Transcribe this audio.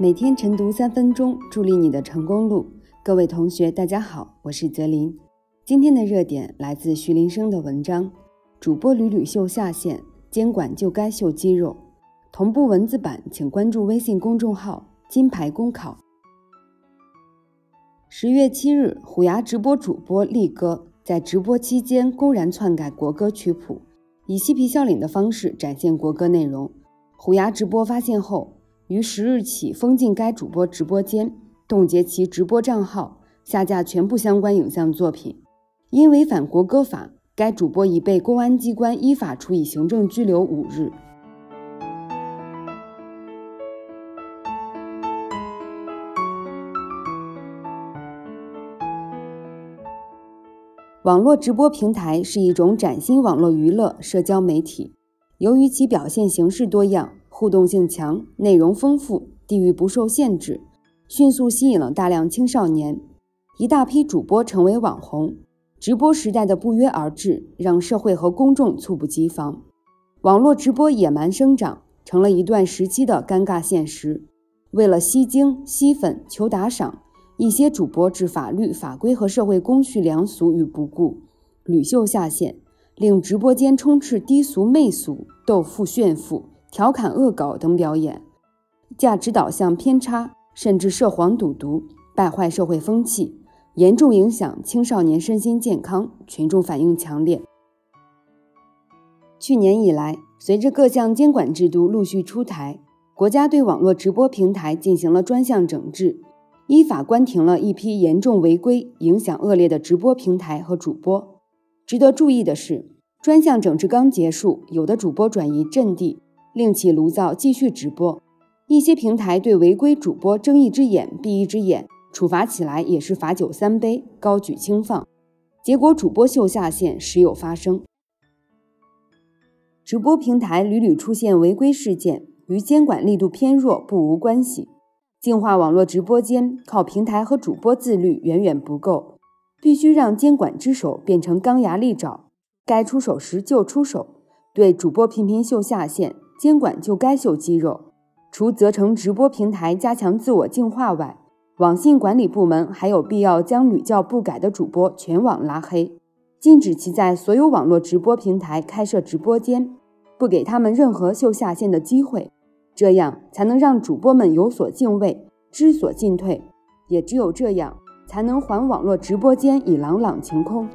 每天晨读三分钟，助力你的成功路。各位同学，大家好，我是泽林。今天的热点来自徐林生的文章：主播屡屡秀下限，监管就该秀肌肉。同步文字版，请关注微信公众号“金牌公考”。十月七日，虎牙直播主播力哥在直播期间公然篡改国歌曲谱，以嬉皮笑脸的方式展现国歌内容。虎牙直播发现后，于十日起封禁该主播直播间，冻结其直播账号，下架全部相关影像作品。因违反国歌法，该主播已被公安机关依法处以行政拘留五日。网络直播平台是一种崭新网络娱乐社交媒体，由于其表现形式多样。互动性强，内容丰富，地域不受限制，迅速吸引了大量青少年，一大批主播成为网红。直播时代的不约而至，让社会和公众猝不及防。网络直播野蛮生长，成了一段时期的尴尬现实。为了吸睛、吸粉、求打赏，一些主播置法律法规和社会公序良俗于不顾，屡秀下限，令直播间充斥低俗、媚俗、斗富、炫富。调侃、恶搞等表演，价值导向偏差，甚至涉黄赌毒，败坏社会风气，严重影响青少年身心健康，群众反应强烈。去年以来，随着各项监管制度陆续出台，国家对网络直播平台进行了专项整治，依法关停了一批严重违规、影响恶劣的直播平台和主播。值得注意的是，专项整治刚结束，有的主播转移阵地。另起炉灶继续直播，一些平台对违规主播睁一只眼闭一只眼，处罚起来也是罚酒三杯，高举轻放，结果主播秀下限时有发生。直播平台屡屡出现违规事件，与监管力度偏弱不无关系。净化网络直播间靠平台和主播自律远远不够，必须让监管之手变成钢牙利爪，该出手时就出手，对主播频频秀下限。监管就该秀肌肉，除责成直播平台加强自我净化外，网信管理部门还有必要将屡教不改的主播全网拉黑，禁止其在所有网络直播平台开设直播间，不给他们任何秀下限的机会，这样才能让主播们有所敬畏，知所进退，也只有这样，才能还网络直播间以朗朗晴空。